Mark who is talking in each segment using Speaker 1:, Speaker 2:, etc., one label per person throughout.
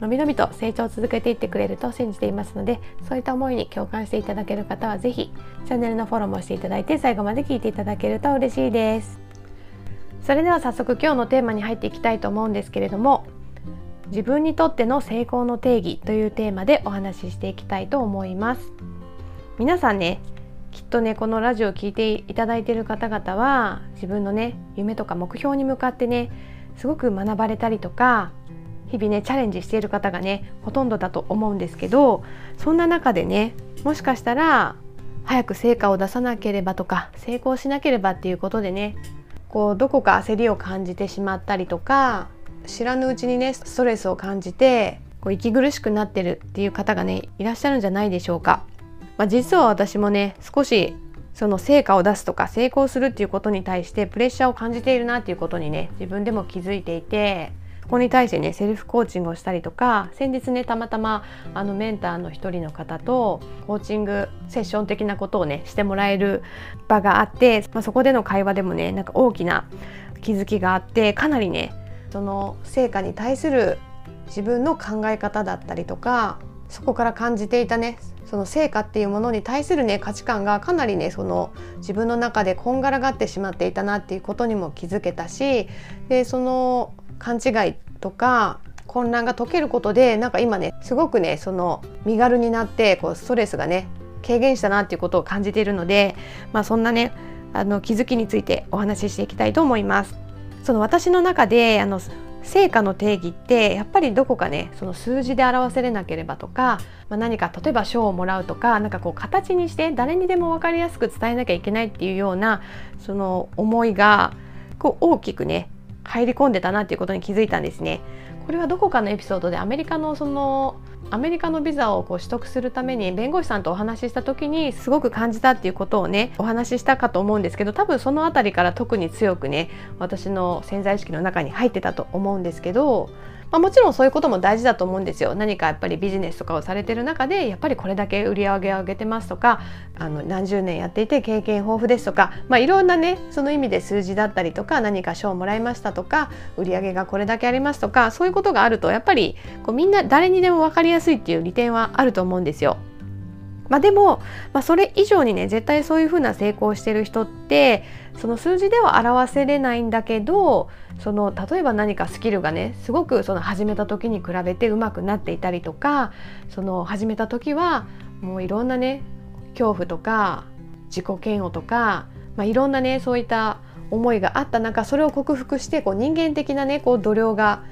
Speaker 1: のびのびと成長を続けていってくれると信じていますのでそういった思いに共感していただける方は是非チャンネルのフォローもしていただいて最後まで聞いていただけると嬉しいです。それでは早速今日のテーマに入っていきたいと思うんですけれども自分にとっての成功の定義というテーマでお話ししていきたいと思います。皆さんねきっとねこのラジオを聴いていただいている方々は自分のね夢とか目標に向かってねすごく学ばれたりとか日々ねチャレンジしている方がねほとんどだと思うんですけどそんな中でねもしかしたら早く成果を出さなければとか成功しなければっていうことでねこうどこか焦りを感じてしまったりとか知らぬうちにねストレスを感じてこう息苦しくなってるっていう方がねいらっしゃるんじゃないでしょうか。まあ、実は私もね少しその成果を出すとか成功するっていうことに対してプレッシャーを感じているなっていうことにね自分でも気づいていてここに対してねセルフコーチングをしたりとか先日ねたまたまあのメンターの一人の方とコーチングセッション的なことをねしてもらえる場があって、まあ、そこでの会話でもねなんか大きな気づきがあってかなりねその成果に対する自分の考え方だったりとかそこから感じていたねその成果っていうものに対するね価値観がかなりねその自分の中でこんがらがってしまっていたなっていうことにも気づけたしでその勘違いとか混乱が解けることでなんか今ねすごくねその身軽になってこうストレスがね軽減したなっていうことを感じているので、まあ、そんなねあの気づきについてお話ししていきたいと思います。その私の中であの成果の定義ってやっぱりどこかねその数字で表せれなければとか、まあ、何か例えば賞をもらうとか何かこう形にして誰にでも分かりやすく伝えなきゃいけないっていうようなその思いがこう大きくね入り込んでたなっていうことに気づいたんですね。これはどこかのエピソードでアメリカのそのアメリカのビザをこう取得するために弁護士さんとお話しした時にすごく感じたっていうことをねお話ししたかと思うんですけど多分その辺りから特に強くね私の潜在意識の中に入ってたと思うんですけどまあ、もちろんそういうことも大事だと思うんですよ何かやっぱりビジネスとかをされてる中でやっぱりこれだけ売り上げを上げてますとかあの何十年やっていて経験豊富ですとか、まあ、いろんなねその意味で数字だったりとか何か賞をもらいましたとか売り上げがこれだけありますとかそういうことがあるとやっぱりこうみんな誰にでも分かりやすいっていう利点はあると思うんですよ。まあ、でも、まあ、それ以上にね絶対そういうふうな成功してる人ってその数字では表せれないんだけどその例えば何かスキルがねすごくその始めた時に比べて上手くなっていたりとかその始めた時はもういろんなね恐怖とか自己嫌悪とか、まあ、いろんなねそういった思いがあった中それを克服してこう人間的なねこう度量が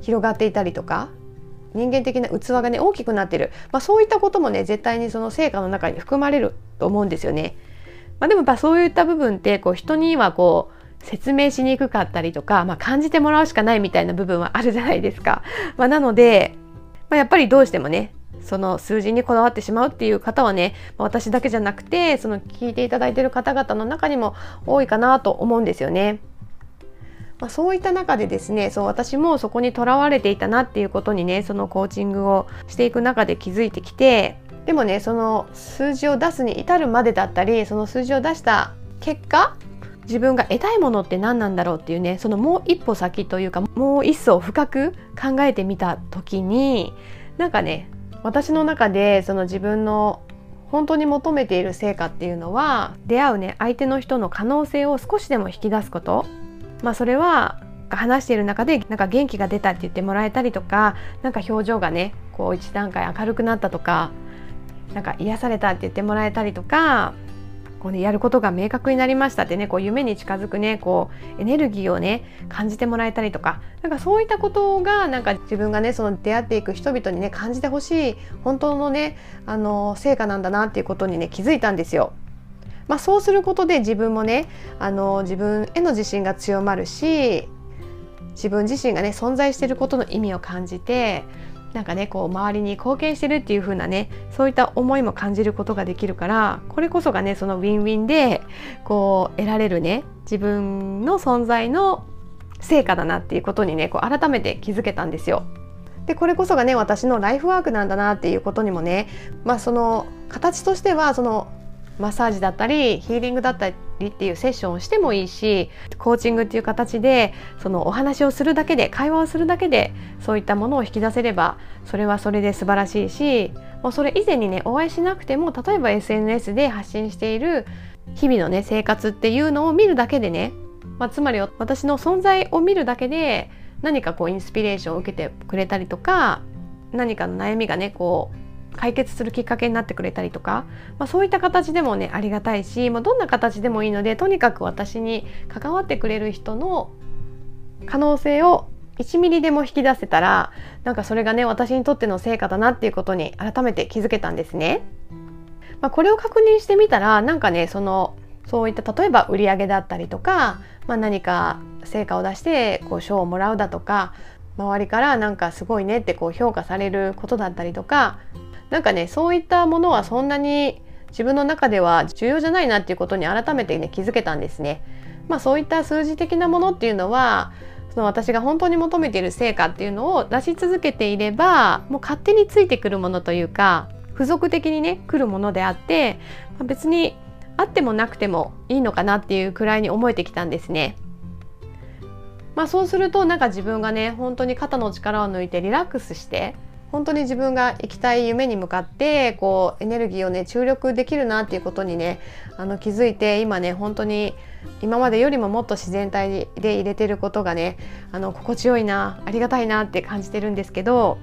Speaker 1: 広がっていたりとか人間的な器がね大きくなってる、まあ、そういったこともね絶対にその成果の中に含まれると思うんですよね。まあ、でもやっぱそういった部分ってこう人にはこう説明しにくかったりとか、まあ、感じてもらうしかないみたいな部分はあるじゃないですか。まあ、なので、まあ、やっぱりどうしてもねその数字にこだわってしまうっていう方はね私だけじゃなくてその聞いていただいてる方々の中にも多いかなと思うんですよね。まあ、そういった中でですねそう私もそこにとらわれていたなっていうことにねそのコーチングをしていく中で気づいてきてでもねその数字を出すに至るまでだったりその数字を出した結果自分が得たいものって何なんだろうっていうねそのもう一歩先というかもう一層深く考えてみた時になんかね私の中でその自分の本当に求めている成果っていうのは出会うね相手の人の可能性を少しでも引き出すこと。まあそれは話している中でなんか元気が出たって言ってもらえたりとかなんか表情がねこう一段階明るくなったとかなんか癒されたって言ってもらえたりとかこう、ね、やることが明確になりましたってねこう夢に近づくねこうエネルギーをね感じてもらえたりとかなんかそういったことがなんか自分がねその出会っていく人々にね感じてほしい本当のねあの成果なんだなっていうことにね気づいたんですよ。まあ、そうすることで自分もねあの自分への自信が強まるし自分自身がね存在していることの意味を感じてなんかねこう周りに貢献してるっていう風なねそういった思いも感じることができるからこれこそがねそのウィンウィンでこう得られるね自分の存在の成果だなっていうことにねこう改めて気づけたんですよ。でこれこそがね私のライフワークなんだなっていうことにもねまあその形としてはそのマッサージだったりヒーリングだったりっていうセッションをしてもいいしコーチングっていう形でそのお話をするだけで会話をするだけでそういったものを引き出せればそれはそれで素晴らしいしもうそれ以前にねお会いしなくても例えば SNS で発信している日々のね生活っていうのを見るだけでね、まあ、つまり私の存在を見るだけで何かこうインスピレーションを受けてくれたりとか何かの悩みがねこう解決するきっかけになってくれたりとか、まあ、そういった形でもねありがたいし、まあ、どんな形でもいいのでとにかく私に関わってくれる人の可能性を1ミリでも引き出せたらなんかそれがね私にとっての成果だなっていうことに改めて気づけたんですね。まあ、これを確認してみたらなんかねそのそういった例えば売り上げだったりとか、まあ、何か成果を出してこう賞をもらうだとか周りからなんかすごいねってこう評価されることだったりとかなんかねそういったものはそんなに自分の中では重要じゃないなっていうことに改めてね気づけたんですね。まあ、そういった数字的なものっていうのはその私が本当に求めている成果っていうのを出し続けていればもう勝手についてくるものというか付属的にね来るものであって、まあ、別にあってもなくてもいいのかなっていうくらいに思えてきたんですね。まあ、そうするとなんか自分がね本当に肩の力を抜いてリラックスして本当に自分が行きたい夢に向かってこうエネルギーをね注力できるなっていうことにねあの気づいて今ね本当に今までよりももっと自然体で入れてることがねあの心地よいなありがたいなって感じてるんですけど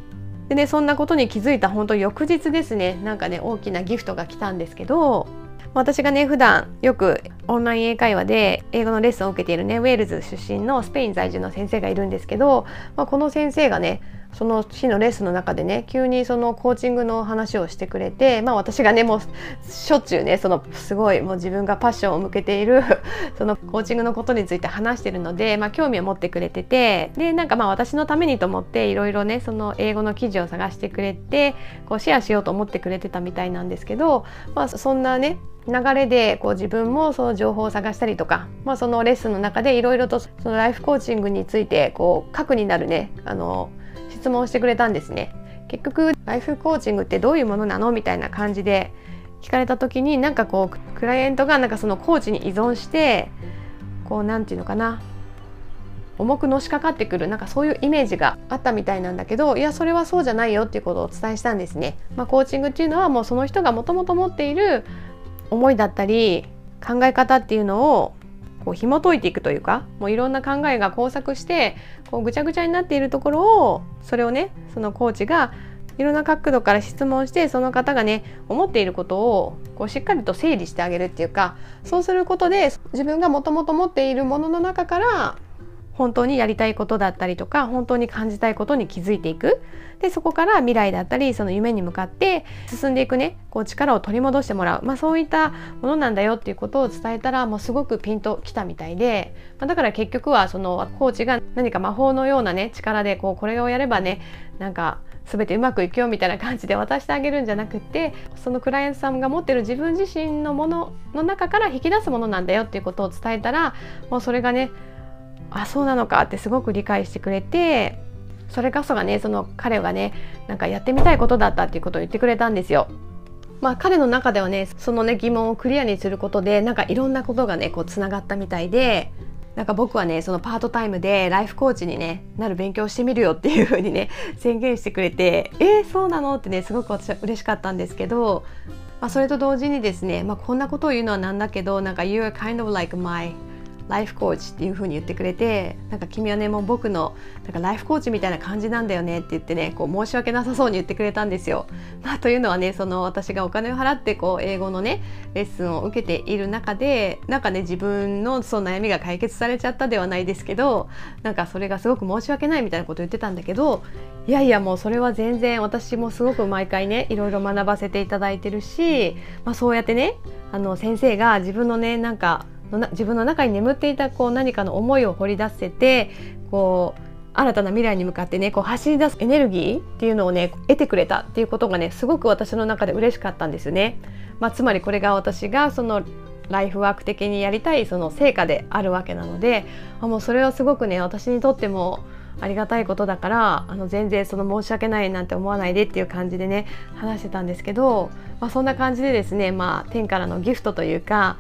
Speaker 1: でねそんなことに気づいた本当翌日ですねなんかね大きなギフトが来たんですけど私がね普段よくオンライン英会話で英語のレッスンを受けているねウェールズ出身のスペイン在住の先生がいるんですけど、まあ、この先生がねその日のレッスの中でね急にそのコーチングの話をしてくれて、まあ、私がねもうしょっちゅうねそのすごいもう自分がパッションを向けている そのコーチングのことについて話してるので、まあ、興味を持ってくれててでなんかまあ私のためにと思っていろいろねその英語の記事を探してくれてこうシェアしようと思ってくれてたみたいなんですけど、まあ、そんなね流れでこう自分もその情報を探したりとか、まあ、そのレッスンの中でいろいろとそのライフコーチングについてこう核になるねあの質問してくれたんですね。結局ライフコーチングってどういうものなのみたいな感じで聞かれた時になんかこうクライアントがなんかそのコーチに依存してこう何て言うのかな重くのしかかってくるなんかそういうイメージがあったみたいなんだけどいやそれはそうじゃないよっていうことをお伝えしたんですね。まあ、コーチングっていうのはもうその人がもともと持っている思いだったり考え方っていうのをこう紐解いていくというかもういろんな考えが交錯してこうぐちゃぐちゃになっているところをそれをねそのコーチがいろんな角度から質問してその方がね思っていることをこうしっかりと整理してあげるっていうかそうすることで自分がもともと持っているものの中から本当にやりたいことだったりとか本当に感じたいことに気づいていく。でそこから未来だったりその夢に向かって進んでいくね。こう力を取り戻してもらう、まあ、そういったものなんだよっていうことを伝えたらもうすごくピンときたみたいで、まあ、だから結局はそのコーチが何か魔法のようなね力でこうこれをやればねなんか全てうまくいくよみたいな感じで 渡してあげるんじゃなくてそのクライアントさんが持ってる自分自身のものの中から引き出すものなんだよっていうことを伝えたらもうそれがねあそうなのかってすごく理解してくれてそれこそがねその彼がねなんかやってみたいことだったっていうことを言ってくれたんですよ。まあ、彼の中ではねそのね疑問をクリアにすることでなんかいろんなことがねこうつながったみたいでなんか僕はねそのパートタイムでライフコーチに、ね、なる勉強してみるよっていう風にね宣言してくれてえー、そうなの？ってねすごく私は嬉しかったんですけど、まあ、それと同時にですね、まあ、こんなことを言うのはなんだけどなんか You're kind of like my ライフコーチっていう風に言ってくれてなんか君はねもう僕のなんかライフコーチみたいな感じなんだよねって言ってねこう申し訳なさそうに言ってくれたんですよ。まあ、というのはねその私がお金を払ってこう英語のねレッスンを受けている中でなんかね自分のその悩みが解決されちゃったではないですけどなんかそれがすごく申し訳ないみたいなことを言ってたんだけどいやいやもうそれは全然私もすごく毎回ねいろいろ学ばせていただいてるし、まあ、そうやってねあの先生が自分のねなんか自分の中に眠っていたこう何かの思いを掘り出せてこう新たな未来に向かってねこう走り出すエネルギーっていうのをね得てくれたっていうことがねすごく私の中で嬉しかったんですね。まあ、つまりこれが私がそのライフワーク的にやりたいその成果であるわけなのでもうそれはすごくね私にとってもありがたいことだからあの全然その申し訳ないなんて思わないでっていう感じでね話してたんですけど、まあ、そんな感じでですね、まあ、天からのギフトというか、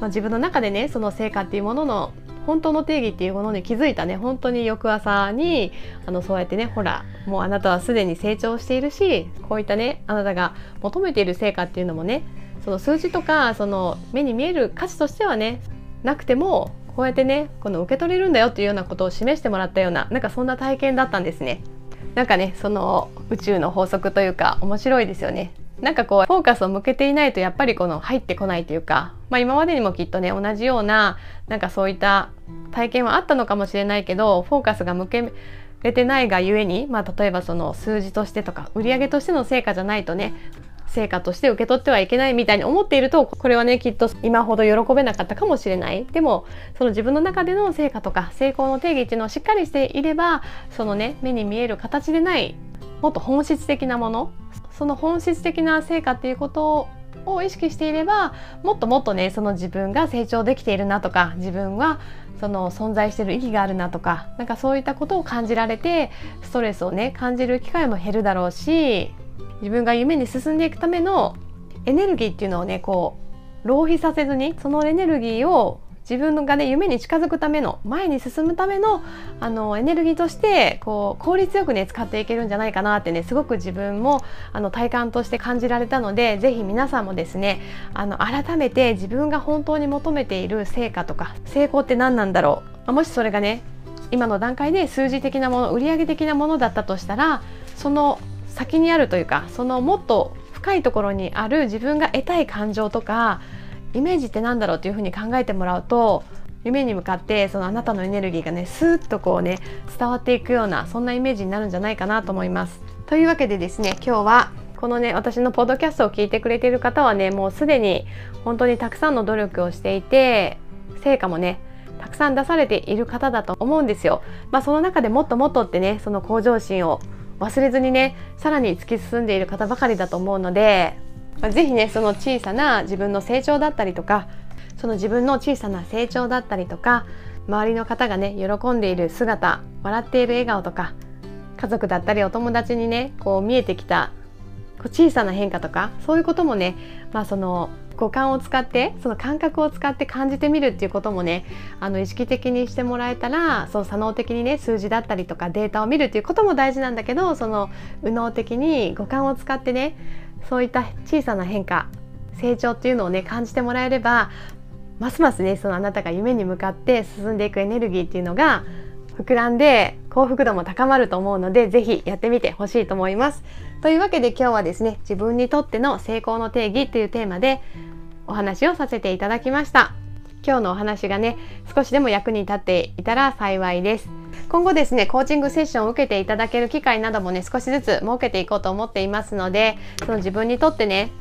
Speaker 1: まあ、自分の中でねその成果っていうものの本当の定義っていうものに気づいたね本当に翌朝にあのそうやってねほらもうあなたはすでに成長しているしこういったねあなたが求めている成果っていうのもねその数字とかその目に見える価値としてはねなくてもこうやってねこの受け取れるんだよっていうようなことを示してもらったようななんかそんな体験だったんですね。なんかねその宇宙の法則というか面白いですよね。なんかこうフォーカスを向けていないとやっぱりこの入ってこないというか、まあ、今までにもきっとね同じようななんかそういった体験はあったのかもしれないけどフォーカスが向けれてないがゆえに、まあ、例えばその数字としてとか売上としての成果じゃないとね成果として受け取ってはいけないみたいに思っているとこれはねきっと今ほど喜べなかったかもしれない。でもその自分の中での成果とか成功の定義っていうのをしっかりしていればそのね目に見える形でないもっと本質的なものその本質的な成果っていうことを意識していればもっともっとねその自分が成長できているなとか自分はその存在してる意義があるなとかなんかそういったことを感じられてストレスをね感じる機会も減るだろうし自分が夢に進んでいくためのエネルギーっていうのをねこう浪費させずにそのエネルギーを自分がね夢に近づくための前に進むためのあのエネルギーとしてこう効率よくね使っていけるんじゃないかなってねすごく自分もあの体感として感じられたので是非皆さんもですねあの改めて自分が本当に求めている成果とか成功って何なんだろう？もしそれがね今の段階で数字的なもの売上的なものだったとしたらその先にあるというかそのもっと深いところにある自分が得たい感情とかイメージって何だろうというふうに考えてもらうと夢に向かってそのあなたのエネルギーがねスーッとこうね伝わっていくようなそんなイメージになるんじゃないかなと思います。というわけでですね今日はこのね私のポッドキャストを聞いてくれている方はねもうすでに本当にたくさんの努力をしていて成果もねたくさん出されている方だと思うんですよ。まあ、その中でもっともっとってねその向上心を忘れずにねさらに突き進んでいる方ばかりだと思うので、まあ、ぜひねその小さな自分の成長だったりとかその自分の小さな成長だったりとか周りの方がね喜んでいる姿笑っている笑顔とか家族だったりお友達にねこう見えてきた小さな変化とかそういうこともね、まあ、その五感を使ってその感覚を使って感じてみるっていうこともねあの意識的にしてもらえたらその左脳的にね数字だったりとかデータを見るっていうことも大事なんだけどその右脳的に五感を使ってねそういった小さな変化成長っていうのをね感じてもらえればますますねそのあなたが夢に向かって進んでいくエネルギーっていうのが膨らんで幸福度も高まると思うので是非やってみてほしいと思います。というわけで今日はですね自分にとっての成功の定義というテーマでお話をさせていただきました今日のお話がね少しでも役に立っていたら幸いです今後ですねコーチングセッションを受けていただける機会などもね少しずつ設けていこうと思っていますのでその自分にとってね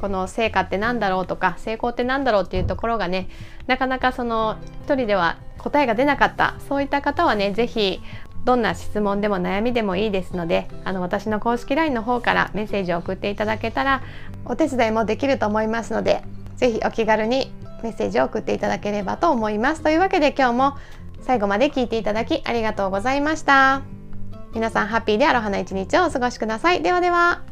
Speaker 1: この成果って何だろうとか成功って何だろうっていうところがねなかなかその一人では答えが出なかったそういった方はね是非どんな質問でも悩みでもいいですのであの私の公式 LINE の方からメッセージを送っていただけたらお手伝いもできると思いますのでぜひお気軽にメッセージを送っていただければと思います。というわけで今日も最後まで聞いていただきありがとうございました。皆さんハッピーでアロハな一日をお過ごしください。ではでは。